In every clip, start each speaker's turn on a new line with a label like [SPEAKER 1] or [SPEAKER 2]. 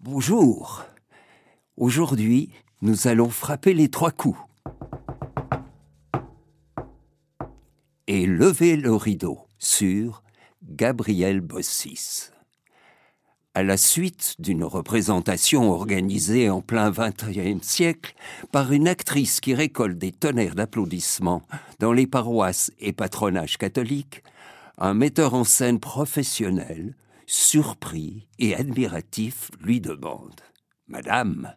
[SPEAKER 1] Bonjour. Aujourd'hui, nous allons frapper les trois coups. Et lever le rideau sur Gabriel Bossis. À la suite d'une représentation organisée en plein XXe siècle par une actrice qui récolte des tonnerres d'applaudissements dans les paroisses et patronages catholiques, un metteur en scène professionnel surpris et admiratif, lui demande Madame,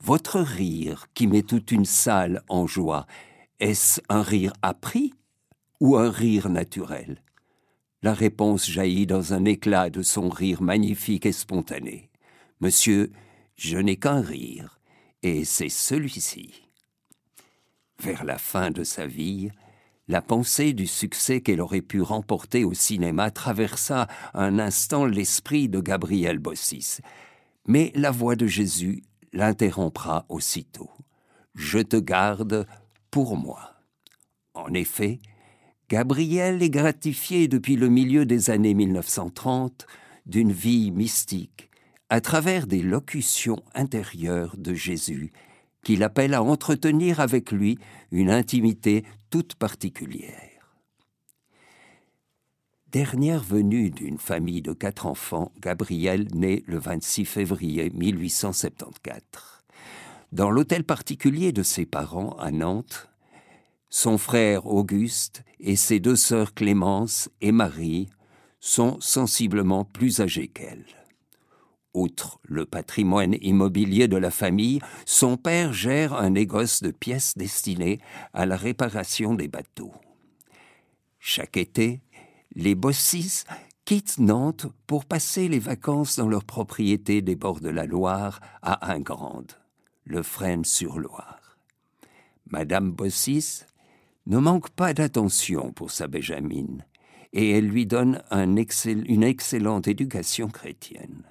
[SPEAKER 1] votre rire qui met toute une salle en joie, est-ce un rire appris ou un rire naturel? La réponse jaillit dans un éclat de son rire magnifique et spontané. Monsieur, je n'ai qu'un rire, et c'est celui-ci. Vers la fin de sa vie, la pensée du succès qu'elle aurait pu remporter au cinéma traversa un instant l'esprit de Gabriel Bossis. Mais la voix de Jésus l'interrompra aussitôt. Je te garde pour moi. En effet, Gabriel est gratifié depuis le milieu des années 1930 d'une vie mystique à travers des locutions intérieures de Jésus qui l'appelle à entretenir avec lui une intimité toute particulière. Dernière venue d'une famille de quatre enfants, Gabriel naît le 26 février 1874. Dans l'hôtel particulier de ses parents à Nantes, son frère Auguste et ses deux sœurs Clémence et Marie sont sensiblement plus âgés qu'elle. Outre le patrimoine immobilier de la famille, son père gère un négoce de pièces destinées à la réparation des bateaux. Chaque été, les Bossis quittent Nantes pour passer les vacances dans leur propriété des bords de la Loire à Ingrande, le Frêne-sur-Loire. Madame Bossis ne manque pas d'attention pour sa Béjamine, et elle lui donne une excellente éducation chrétienne.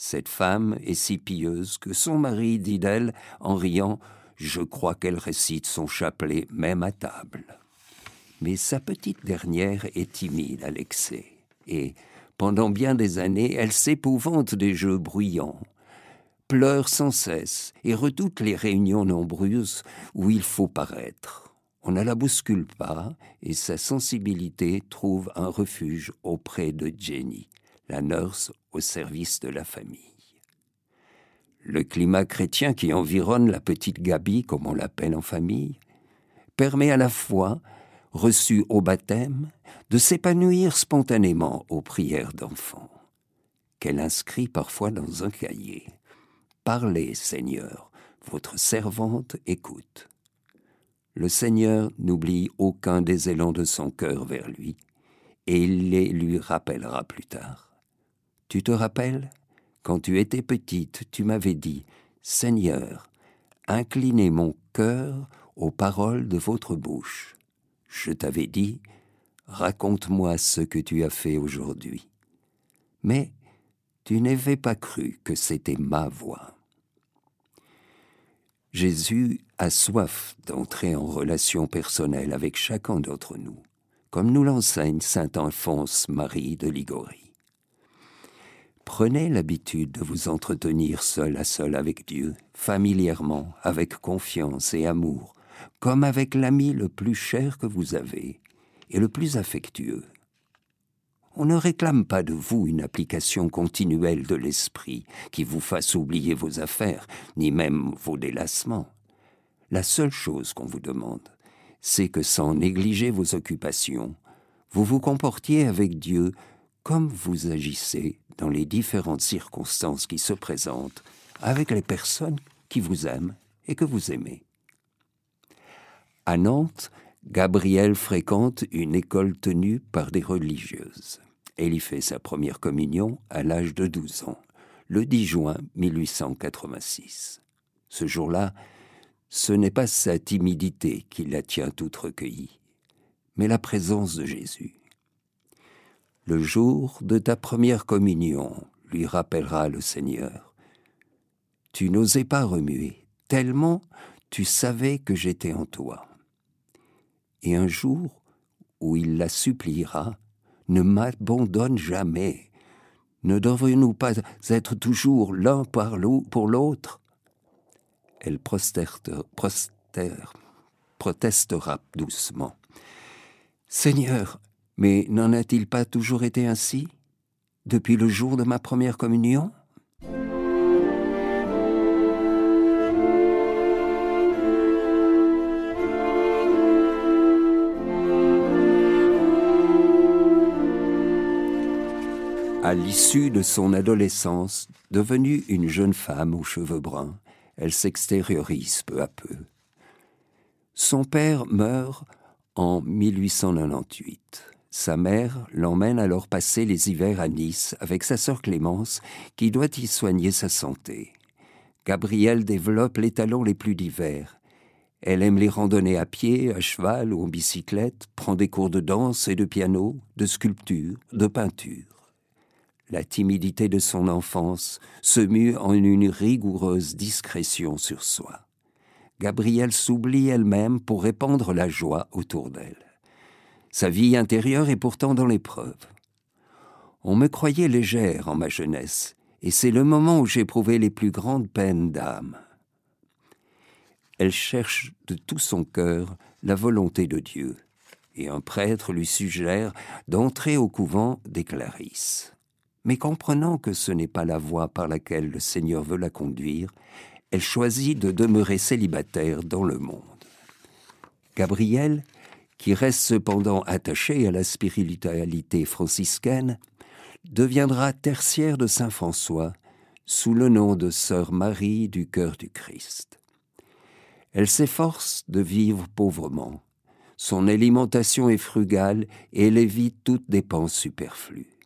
[SPEAKER 1] Cette femme est si pieuse que son mari dit d'elle, en riant, Je crois qu'elle récite son chapelet même à table. Mais sa petite dernière est timide à l'excès, et, pendant bien des années, elle s'épouvante des jeux bruyants, pleure sans cesse et redoute les réunions nombreuses où il faut paraître. On ne la bouscule pas, et sa sensibilité trouve un refuge auprès de Jenny, la nurse au service de la famille. Le climat chrétien qui environne la petite Gabi, comme on l'appelle en famille, permet à la fois, reçue au baptême, de s'épanouir spontanément aux prières d'enfants, qu'elle inscrit parfois dans un cahier. Parlez, Seigneur, votre servante écoute. Le Seigneur n'oublie aucun des élans de son cœur vers lui, et il les lui rappellera plus tard. Tu te rappelles? Quand tu étais petite, tu m'avais dit Seigneur, inclinez mon cœur aux paroles de votre bouche. Je t'avais dit Raconte-moi ce que tu as fait aujourd'hui. Mais tu n'avais pas cru que c'était ma voix. Jésus a soif d'entrer en relation personnelle avec chacun d'entre nous, comme nous l'enseigne saint Alphonse Marie de Ligorie. Prenez l'habitude de vous entretenir seul à seul avec Dieu, familièrement, avec confiance et amour, comme avec l'ami le plus cher que vous avez et le plus affectueux. On ne réclame pas de vous une application continuelle de l'esprit qui vous fasse oublier vos affaires, ni même vos délassements. La seule chose qu'on vous demande, c'est que sans négliger vos occupations, vous vous comportiez avec Dieu comme vous agissez dans les différentes circonstances qui se présentent avec les personnes qui vous aiment et que vous aimez. À Nantes, Gabriel fréquente une école tenue par des religieuses. Elle y fait sa première communion à l'âge de 12 ans, le 10 juin 1886. Ce jour-là, ce n'est pas sa timidité qui la tient toute recueillie, mais la présence de Jésus. Le jour de ta première communion, lui rappellera le Seigneur. Tu n'osais pas remuer, tellement tu savais que j'étais en toi. Et un jour où il la suppliera, ne m'abandonne jamais, Ne devrions-nous pas être toujours l'un pour l'autre? Elle protestera doucement. Seigneur, mais n'en a-t-il pas toujours été ainsi Depuis le jour de ma première communion? À l'issue de son adolescence, devenue une jeune femme aux cheveux bruns, elle s'extériorise peu à peu. Son père meurt en 1898. Sa mère l'emmène alors passer les hivers à Nice avec sa sœur Clémence, qui doit y soigner sa santé. Gabrielle développe les talents les plus divers. Elle aime les randonnées à pied, à cheval ou en bicyclette, prend des cours de danse et de piano, de sculpture, de peinture. La timidité de son enfance se mue en une rigoureuse discrétion sur soi. Gabrielle s'oublie elle-même pour répandre la joie autour d'elle. Sa vie intérieure est pourtant dans l'épreuve. On me croyait légère en ma jeunesse, et c'est le moment où j'éprouvais les plus grandes peines d'âme. Elle cherche de tout son cœur la volonté de Dieu, et un prêtre lui suggère d'entrer au couvent des Clarisses. Mais comprenant que ce n'est pas la voie par laquelle le Seigneur veut la conduire, elle choisit de demeurer célibataire dans le monde. Gabrielle, qui reste cependant attachée à la spiritualité franciscaine, deviendra tertiaire de Saint François sous le nom de Sœur Marie du cœur du Christ. Elle s'efforce de vivre pauvrement. Son alimentation est frugale et elle évite toute dépense superflue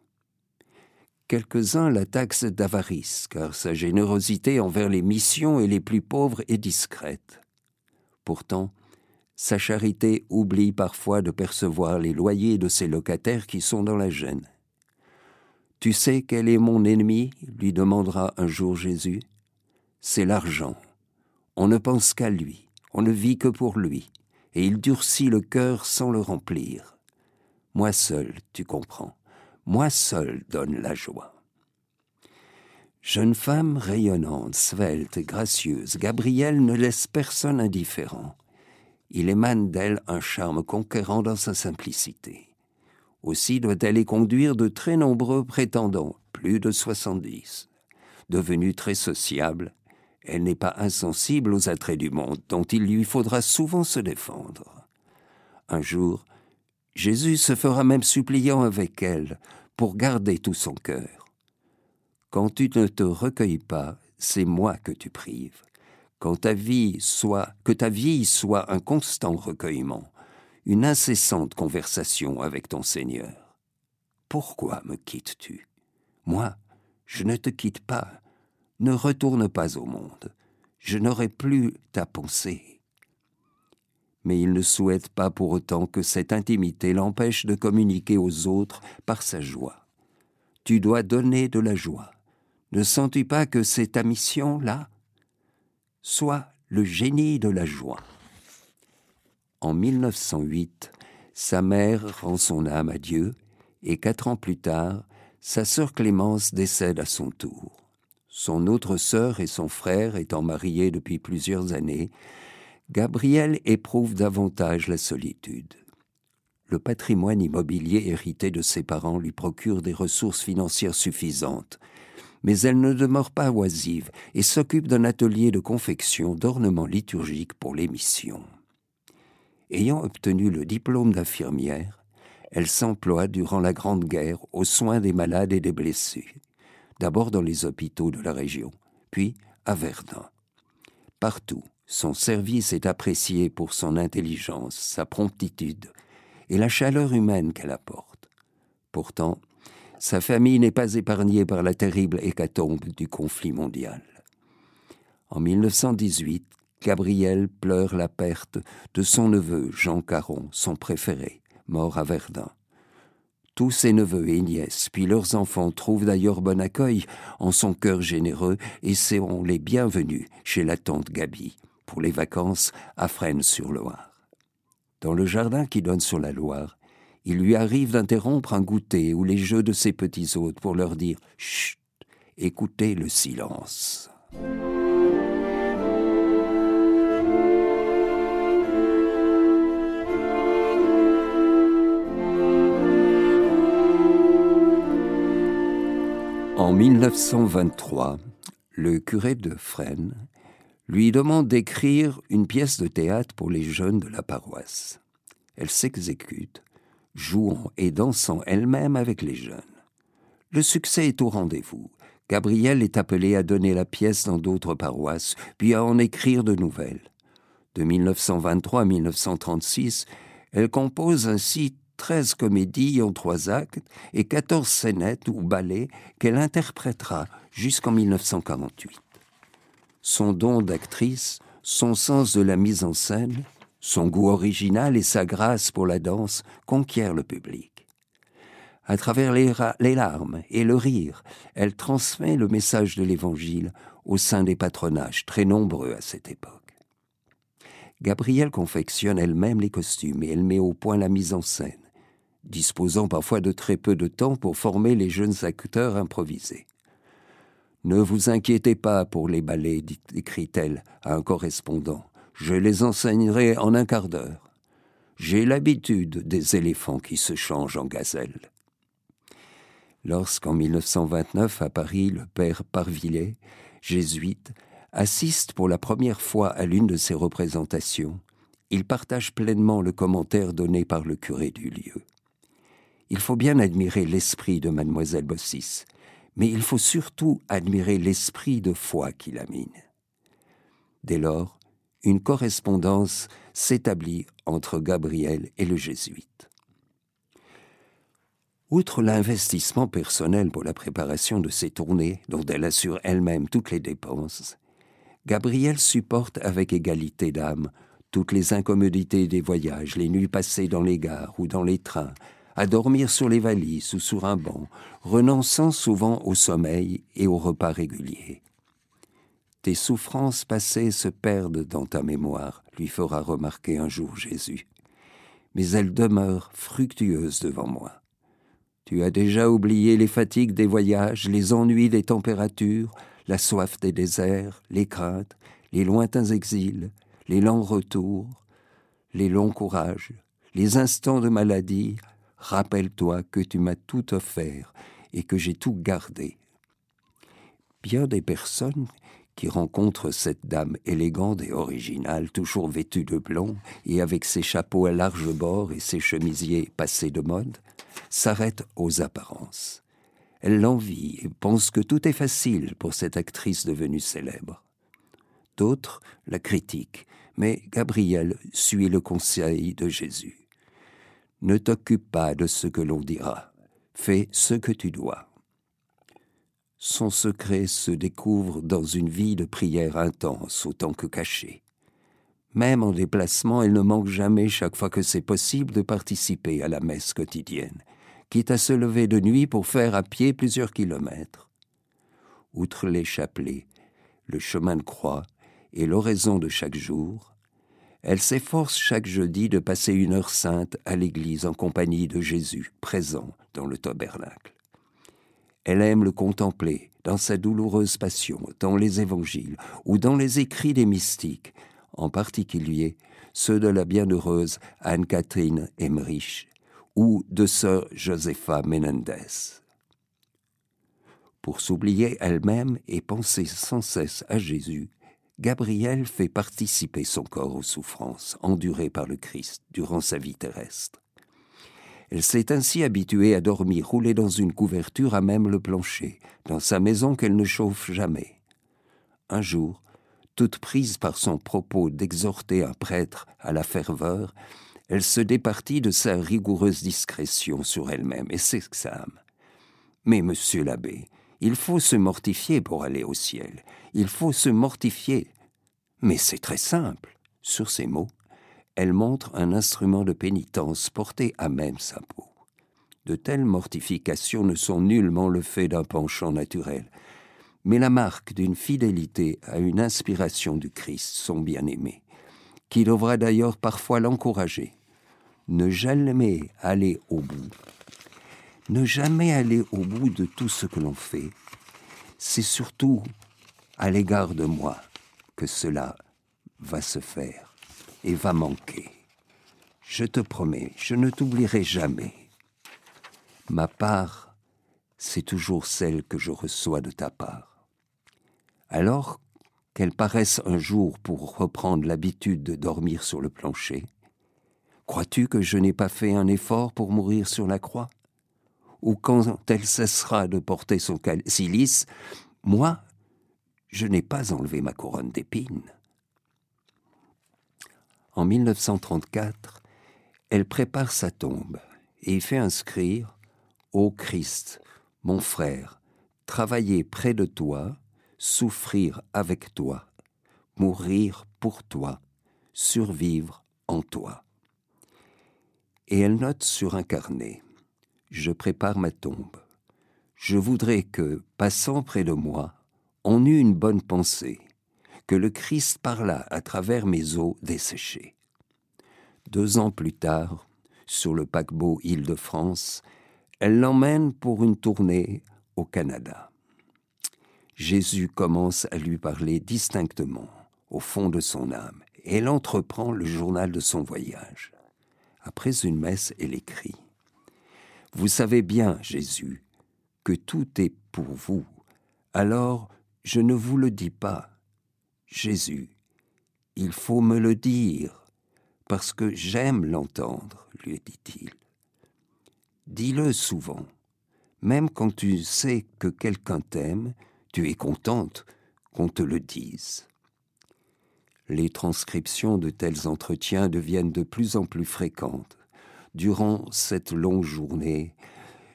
[SPEAKER 1] quelques-uns la taxent d'avarice, car sa générosité envers les missions et les plus pauvres est discrète. Pourtant, sa charité oublie parfois de percevoir les loyers de ses locataires qui sont dans la gêne. Tu sais quel est mon ennemi? lui demandera un jour Jésus. C'est l'argent. On ne pense qu'à lui, on ne vit que pour lui, et il durcit le cœur sans le remplir. Moi seul, tu comprends moi seul donne la joie. Jeune femme rayonnante, svelte et gracieuse, Gabrielle ne laisse personne indifférent. Il émane d'elle un charme conquérant dans sa simplicité. Aussi doit-elle y conduire de très nombreux prétendants, plus de soixante-dix. Devenue très sociable, elle n'est pas insensible aux attraits du monde, dont il lui faudra souvent se défendre. Un jour, Jésus se fera même suppliant avec elle pour garder tout son cœur. Quand tu ne te recueilles pas, c'est moi que tu prives. Ta vie soit, que ta vie soit un constant recueillement, une incessante conversation avec ton Seigneur. Pourquoi me quittes-tu? Moi, je ne te quitte pas. Ne retourne pas au monde. Je n'aurai plus ta pensée mais il ne souhaite pas pour autant que cette intimité l'empêche de communiquer aux autres par sa joie. Tu dois donner de la joie. Ne sens-tu pas que c'est ta mission là? Sois le génie de la joie. En 1908, sa mère rend son âme à Dieu, et quatre ans plus tard, sa sœur Clémence décède à son tour. Son autre sœur et son frère étant mariés depuis plusieurs années, Gabriel éprouve davantage la solitude. Le patrimoine immobilier hérité de ses parents lui procure des ressources financières suffisantes, mais elle ne demeure pas oisive et s'occupe d'un atelier de confection d'ornements liturgiques pour les missions. Ayant obtenu le diplôme d'infirmière, elle s'emploie durant la Grande Guerre aux soins des malades et des blessés, d'abord dans les hôpitaux de la région, puis à Verdun. Partout, son service est apprécié pour son intelligence, sa promptitude et la chaleur humaine qu'elle apporte. Pourtant, sa famille n'est pas épargnée par la terrible hécatombe du conflit mondial. En 1918, Gabriel pleure la perte de son neveu Jean Caron, son préféré, mort à Verdun. Tous ses neveux et nièces, puis leurs enfants, trouvent d'ailleurs bon accueil en son cœur généreux et seront les bienvenus chez la tante Gabi, pour les vacances à Fresnes-sur-Loire. Dans le jardin qui donne sur la Loire, il lui arrive d'interrompre un goûter ou les jeux de ses petits hôtes pour leur dire Chut, écoutez le silence. En 1923, le curé de Fresnes lui demande d'écrire une pièce de théâtre pour les jeunes de la paroisse. Elle s'exécute, jouant et dansant elle-même avec les jeunes. Le succès est au rendez-vous. Gabriel est appelé à donner la pièce dans d'autres paroisses, puis à en écrire de nouvelles. De 1923 à 1936, elle compose ainsi treize comédies en trois actes et quatorze scénettes ou ballets qu'elle interprétera jusqu'en 1948. Son don d'actrice, son sens de la mise en scène, son goût original et sa grâce pour la danse conquièrent le public. À travers les, larmes et le rire, elle transmet le message de l'Évangile au sein des patronages très nombreux à cette époque. Gabrielle confectionne elle-même les costumes et elle met au point la mise en scène disposant parfois de très peu de temps pour former les jeunes acteurs improvisés. Ne vous inquiétez pas pour les ballets, écrit-elle à un correspondant. Je les enseignerai en un quart d'heure. J'ai l'habitude des éléphants qui se changent en gazelles. Lorsqu'en 1929 à Paris, le père Parvillet, jésuite, assiste pour la première fois à l'une de ses représentations, il partage pleinement le commentaire donné par le curé du lieu. Il faut bien admirer l'esprit de mademoiselle Bossis, mais il faut surtout admirer l'esprit de foi qui l'amine. Dès lors, une correspondance s'établit entre Gabriel et le jésuite. Outre l'investissement personnel pour la préparation de ces tournées, dont elle assure elle-même toutes les dépenses, Gabriel supporte avec égalité d'âme toutes les incommodités des voyages, les nuits passées dans les gares ou dans les trains, à dormir sur les valises ou sur un banc, renonçant souvent au sommeil et aux repas réguliers. Tes souffrances passées se perdent dans ta mémoire, lui fera remarquer un jour Jésus, mais elles demeurent fructueuses devant moi. Tu as déjà oublié les fatigues des voyages, les ennuis des températures, la soif des déserts, les craintes, les lointains exils, les lents retours, les longs courages, les instants de maladie, Rappelle-toi que tu m'as tout offert et que j'ai tout gardé. Bien des personnes qui rencontrent cette dame élégante et originale, toujours vêtue de blanc et avec ses chapeaux à large bord et ses chemisiers passés de mode, s'arrêtent aux apparences. Elles l'envient et pensent que tout est facile pour cette actrice devenue célèbre. D'autres la critiquent, mais Gabriel suit le conseil de Jésus. Ne t'occupe pas de ce que l'on dira, fais ce que tu dois. Son secret se découvre dans une vie de prière intense autant que cachée. Même en déplacement, elle ne manque jamais, chaque fois que c'est possible, de participer à la messe quotidienne, quitte à se lever de nuit pour faire à pied plusieurs kilomètres. Outre les chapelets, le chemin de croix et l'oraison de chaque jour, elle s'efforce chaque jeudi de passer une heure sainte à l'église en compagnie de Jésus, présent dans le tabernacle. Elle aime le contempler dans sa douloureuse passion, dans les évangiles ou dans les écrits des mystiques, en particulier ceux de la bienheureuse Anne-Catherine Emmerich ou de sœur Josepha Menendez. Pour s'oublier elle-même et penser sans cesse à Jésus, Gabriel fait participer son corps aux souffrances endurées par le Christ durant sa vie terrestre. Elle s'est ainsi habituée à dormir roulée dans une couverture à même le plancher, dans sa maison qu'elle ne chauffe jamais. Un jour, toute prise par son propos d'exhorter un prêtre à la ferveur, elle se départit de sa rigoureuse discrétion sur elle-même et s'exclame. Mais, monsieur l'abbé, il faut se mortifier pour aller au ciel. Il faut se mortifier. Mais c'est très simple. Sur ces mots, elle montre un instrument de pénitence porté à même sa peau. De telles mortifications ne sont nullement le fait d'un penchant naturel, mais la marque d'une fidélité à une inspiration du Christ, son bien-aimé, qui devra d'ailleurs parfois l'encourager. ne jamais aller au bout, ne jamais aller au bout de tout ce que l'on fait, c'est surtout à l'égard de moi que cela va se faire et va manquer. Je te promets, je ne t'oublierai jamais. Ma part, c'est toujours celle que je reçois de ta part. Alors qu'elle paraisse un jour pour reprendre l'habitude de dormir sur le plancher, crois-tu que je n'ai pas fait un effort pour mourir sur la croix? Ou quand elle cessera de porter son cilice, moi, je n'ai pas enlevé ma couronne d'épines. En 1934, elle prépare sa tombe et y fait inscrire Ô Christ, mon frère, travailler près de toi, souffrir avec toi, mourir pour toi, survivre en toi. Et elle note sur un carnet Je prépare ma tombe. Je voudrais que, passant près de moi, on eut une bonne pensée, que le Christ parla à travers mes os desséchés. Deux ans plus tard, sur le paquebot Île-de-France, elle l'emmène pour une tournée au Canada. Jésus commence à lui parler distinctement, au fond de son âme, et elle entreprend le journal de son voyage. Après une messe, elle écrit Vous savez bien, Jésus, que tout est pour vous. Alors je ne vous le dis pas. Jésus, il faut me le dire, parce que j'aime l'entendre, lui dit-il. Dis-le souvent, même quand tu sais que quelqu'un t'aime, tu es contente qu'on te le dise. Les transcriptions de tels entretiens deviennent de plus en plus fréquentes. Durant cette longue journée,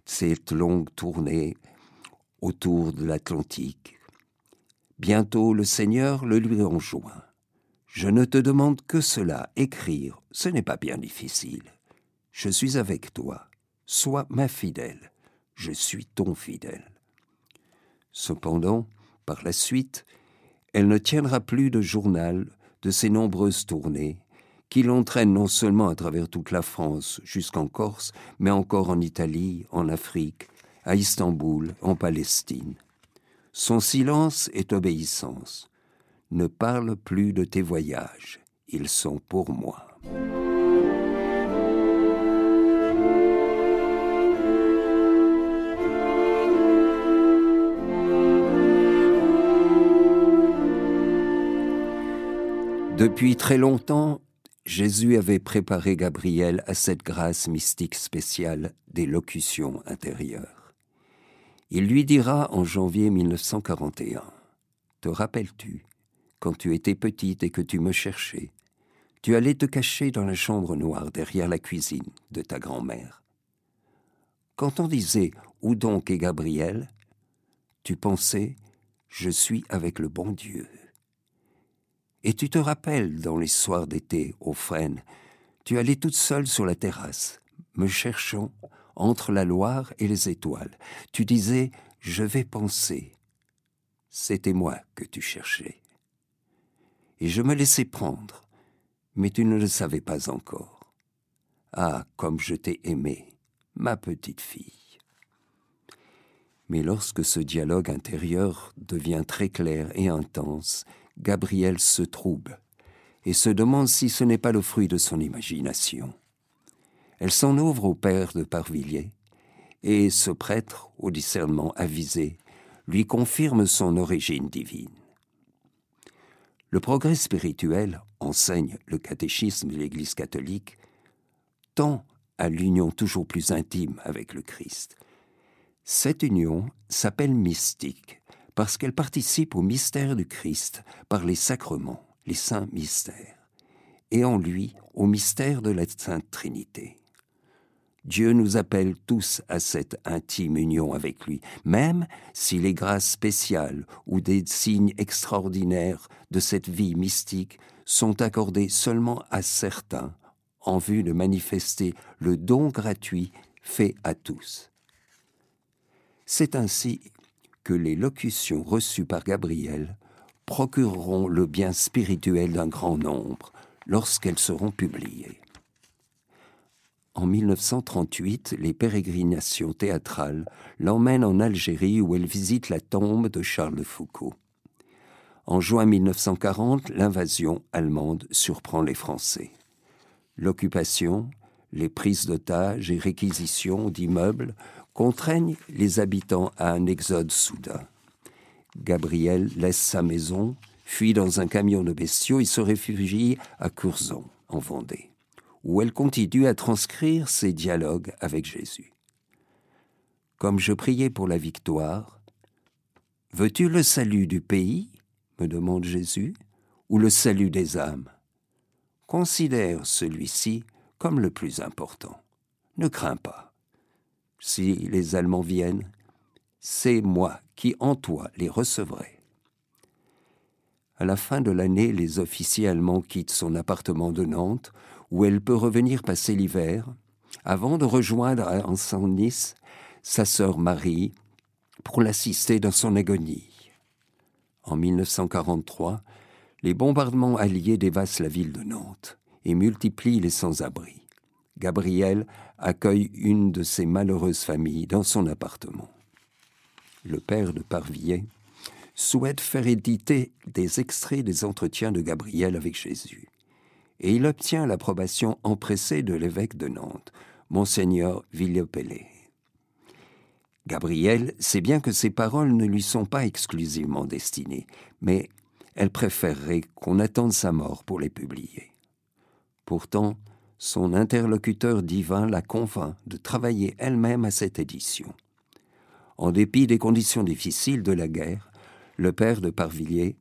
[SPEAKER 1] cette longue tournée autour de l'Atlantique, Bientôt le Seigneur le lui enjoint. Je ne te demande que cela, écrire, ce n'est pas bien difficile. Je suis avec toi, sois ma fidèle, je suis ton fidèle. Cependant, par la suite, elle ne tiendra plus de journal de ses nombreuses tournées, qui l'entraînent non seulement à travers toute la France jusqu'en Corse, mais encore en Italie, en Afrique, à Istanbul, en Palestine. Son silence est obéissance. Ne parle plus de tes voyages, ils sont pour moi. Depuis très longtemps, Jésus avait préparé Gabriel à cette grâce mystique spéciale des locutions intérieures. Il lui dira en janvier 1941 Te rappelles-tu, quand tu étais petite et que tu me cherchais, tu allais te cacher dans la chambre noire derrière la cuisine de ta grand-mère. Quand on disait Où donc est Gabriel tu pensais Je suis avec le bon Dieu. Et tu te rappelles, dans les soirs d'été, au frêne, tu allais toute seule sur la terrasse, me cherchant entre la Loire et les étoiles. Tu disais Je vais penser. C'était moi que tu cherchais. Et je me laissais prendre, mais tu ne le savais pas encore. Ah, comme je t'ai aimé, ma petite fille. Mais lorsque ce dialogue intérieur devient très clair et intense, Gabriel se trouble et se demande si ce n'est pas le fruit de son imagination. Elle s'en ouvre au père de Parvilliers, et ce prêtre, au discernement avisé, lui confirme son origine divine. Le progrès spirituel, enseigne le catéchisme de l'Église catholique, tend à l'union toujours plus intime avec le Christ. Cette union s'appelle mystique parce qu'elle participe au mystère du Christ par les sacrements, les saints mystères, et en lui au mystère de la Sainte Trinité. Dieu nous appelle tous à cette intime union avec lui, même si les grâces spéciales ou des signes extraordinaires de cette vie mystique sont accordés seulement à certains en vue de manifester le don gratuit fait à tous. C'est ainsi que les locutions reçues par Gabriel procureront le bien spirituel d'un grand nombre lorsqu'elles seront publiées. En 1938, les pérégrinations théâtrales l'emmènent en Algérie où elle visite la tombe de Charles Foucault. En juin 1940, l'invasion allemande surprend les Français. L'occupation, les prises d'otages et réquisitions d'immeubles contraignent les habitants à un exode soudain. Gabriel laisse sa maison, fuit dans un camion de bestiaux et se réfugie à Curzon, en Vendée, où elle continue à transcrire ses dialogues avec Jésus. Comme je priais pour la victoire, Veux-tu le salut du pays? me demande Jésus, ou le salut des âmes? Considère celui-ci comme le plus important. Ne crains pas. Si les Allemands viennent, c'est moi qui en toi les recevrai. À la fin de l'année, les officiers allemands quittent son appartement de Nantes, où elle peut revenir passer l'hiver, avant de rejoindre en Nice sa sœur Marie pour l'assister dans son agonie. En 1943, les bombardements alliés dévastent la ville de Nantes et multiplient les sans-abri. Gabriel accueille une de ces malheureuses familles dans son appartement. Le père de Parvillet souhaite faire éditer des extraits des entretiens de Gabriel avec Jésus. Et il obtient l'approbation empressée de l'évêque de Nantes, Monseigneur Villepellet. Gabriel sait bien que ces paroles ne lui sont pas exclusivement destinées, mais elle préférerait qu'on attende sa mort pour les publier. Pourtant, son interlocuteur divin la convainc de travailler elle-même à cette édition. En dépit des conditions difficiles de la guerre, le père de Parvilliers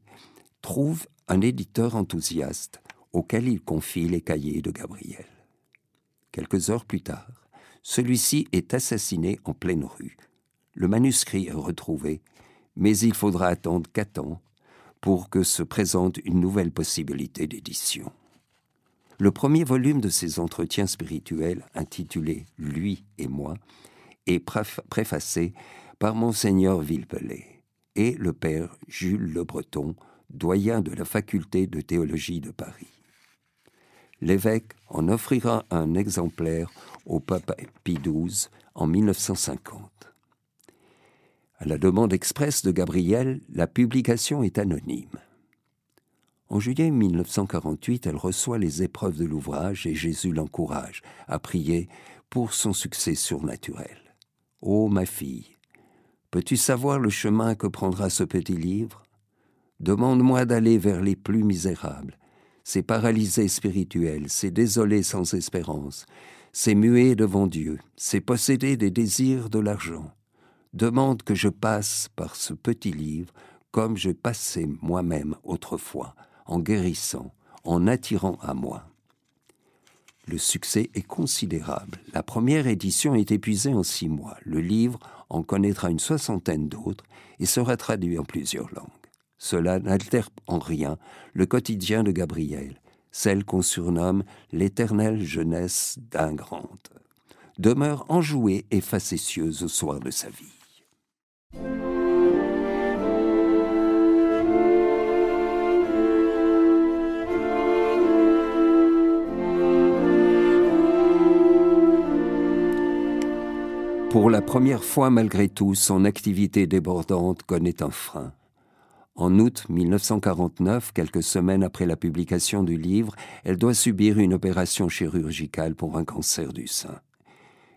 [SPEAKER 1] trouve un éditeur enthousiaste auquel il confie les cahiers de Gabriel. Quelques heures plus tard, celui-ci est assassiné en pleine rue. Le manuscrit est retrouvé, mais il faudra attendre quatre ans pour que se présente une nouvelle possibilité d'édition. Le premier volume de ces entretiens spirituels, intitulé Lui et moi, est préfacé par Monseigneur Villepelet et le père Jules Le Breton, doyen de la faculté de théologie de Paris. L'évêque en offrira un exemplaire au pape Pie XII en 1950. À la demande expresse de Gabriel, la publication est anonyme. En juillet 1948, elle reçoit les épreuves de l'ouvrage et Jésus l'encourage à prier pour son succès surnaturel. Ô ma fille, Peux-tu savoir le chemin que prendra ce petit livre? Demande-moi d'aller vers les plus misérables, ces paralysés spirituels, ces désolés sans espérance, ces muets devant Dieu, ces possédés des désirs de l'argent. Demande que je passe par ce petit livre comme je passais moi-même autrefois, en guérissant, en attirant à moi. Le succès est considérable. La première édition est épuisée en six mois. Le livre en connaîtra une soixantaine d'autres et sera traduit en plusieurs langues. Cela n'altère en rien le quotidien de Gabriel, celle qu'on surnomme l'éternelle jeunesse d'un grand, demeure enjouée et facétieuse au soir de sa vie. Pour la première fois malgré tout, son activité débordante connaît un frein. En août 1949, quelques semaines après la publication du livre, elle doit subir une opération chirurgicale pour un cancer du sein.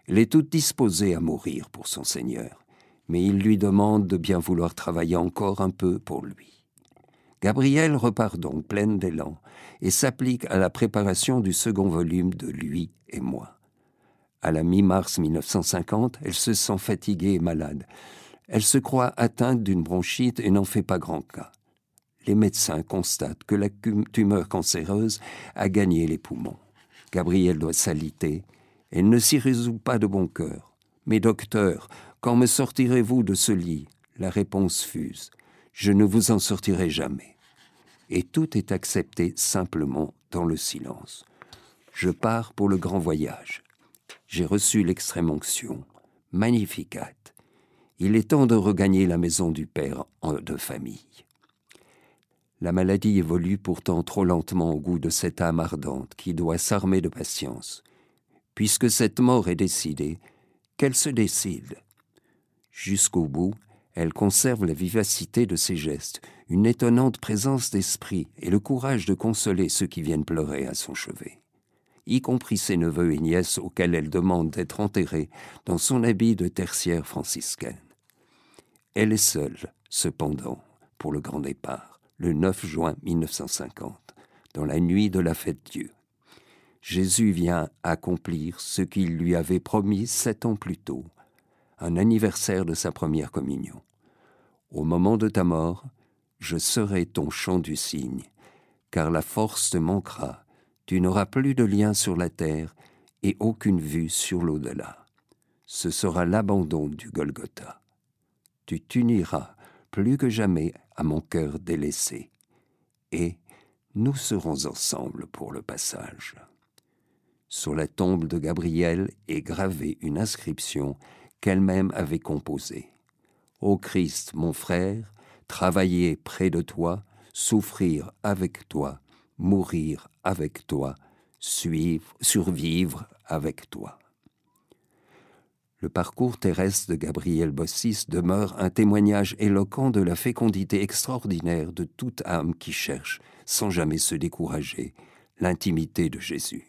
[SPEAKER 1] Elle est toute disposée à mourir pour son Seigneur, mais il lui demande de bien vouloir travailler encore un peu pour lui. Gabrielle repart donc pleine d'élan et s'applique à la préparation du second volume de Lui et moi. À la mi-mars 1950, elle se sent fatiguée et malade. Elle se croit atteinte d'une bronchite et n'en fait pas grand cas. Les médecins constatent que la tumeur cancéreuse a gagné les poumons. Gabrielle doit s'aliter. Elle ne s'y résout pas de bon cœur. Mais docteur, quand me sortirez-vous de ce lit? La réponse fuse. Je ne vous en sortirai jamais. Et tout est accepté simplement dans le silence. Je pars pour le grand voyage j'ai reçu l'extrême onction. Magnificat. Il est temps de regagner la maison du Père de famille. La maladie évolue pourtant trop lentement au goût de cette âme ardente qui doit s'armer de patience. Puisque cette mort est décidée, qu'elle se décide. Jusqu'au bout, elle conserve la vivacité de ses gestes, une étonnante présence d'esprit et le courage de consoler ceux qui viennent pleurer à son chevet, y compris ses neveux et nièces auxquels elle demande d'être enterrée dans son habit de tertiaire franciscaine. Elle est seule, cependant, pour le grand départ, le 9 juin 1950, dans la nuit de la fête Dieu. Jésus vient accomplir ce qu'il lui avait promis sept ans plus tôt, un anniversaire de sa première communion. Au moment de ta mort, je serai ton chant du cygne, car la force te manquera, tu n'auras plus de lien sur la terre et aucune vue sur l'au-delà. Ce sera l'abandon du Golgotha. Tu t'uniras plus que jamais à mon cœur délaissé, et nous serons ensemble pour le passage. Sur la tombe de Gabriel est gravée une inscription qu'elle-même avait composée. Ô Christ, mon frère, travailler près de toi, souffrir avec toi, mourir avec toi, suivre, survivre avec toi. Le parcours terrestre de Gabriel Bossis demeure un témoignage éloquent de la fécondité extraordinaire de toute âme qui cherche, sans jamais se décourager, l'intimité de Jésus.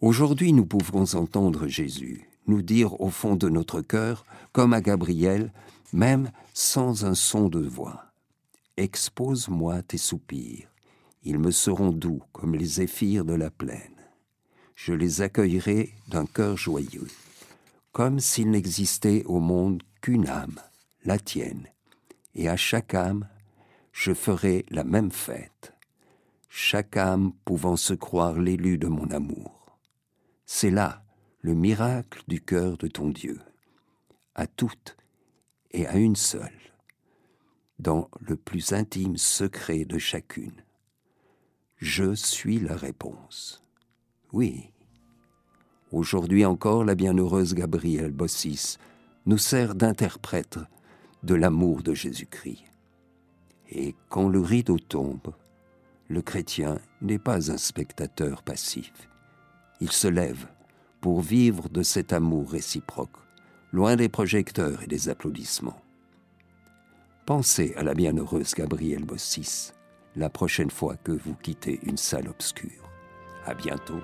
[SPEAKER 1] Aujourd'hui, nous pouvons entendre Jésus nous dire au fond de notre cœur, comme à Gabriel, même sans un son de voix. Expose-moi tes soupirs, ils me seront doux comme les zéphyrs de la plaine. Je les accueillerai d'un cœur joyeux, comme s'il n'existait au monde qu'une âme, la tienne, et à chaque âme, je ferai la même fête, chaque âme pouvant se croire l'élu de mon amour. C'est là le miracle du cœur de ton Dieu, à toutes et à une seule, dans le plus intime secret de chacune. Je suis la réponse. Oui. Aujourd'hui encore, la bienheureuse Gabrielle Bossis nous sert d'interprète de l'amour de Jésus-Christ. Et quand le rideau tombe, le chrétien n'est pas un spectateur passif. Il se lève pour vivre de cet amour réciproque, loin des projecteurs et des applaudissements. Pensez à la bienheureuse Gabrielle Bossis la prochaine fois que vous quittez une salle obscure. À bientôt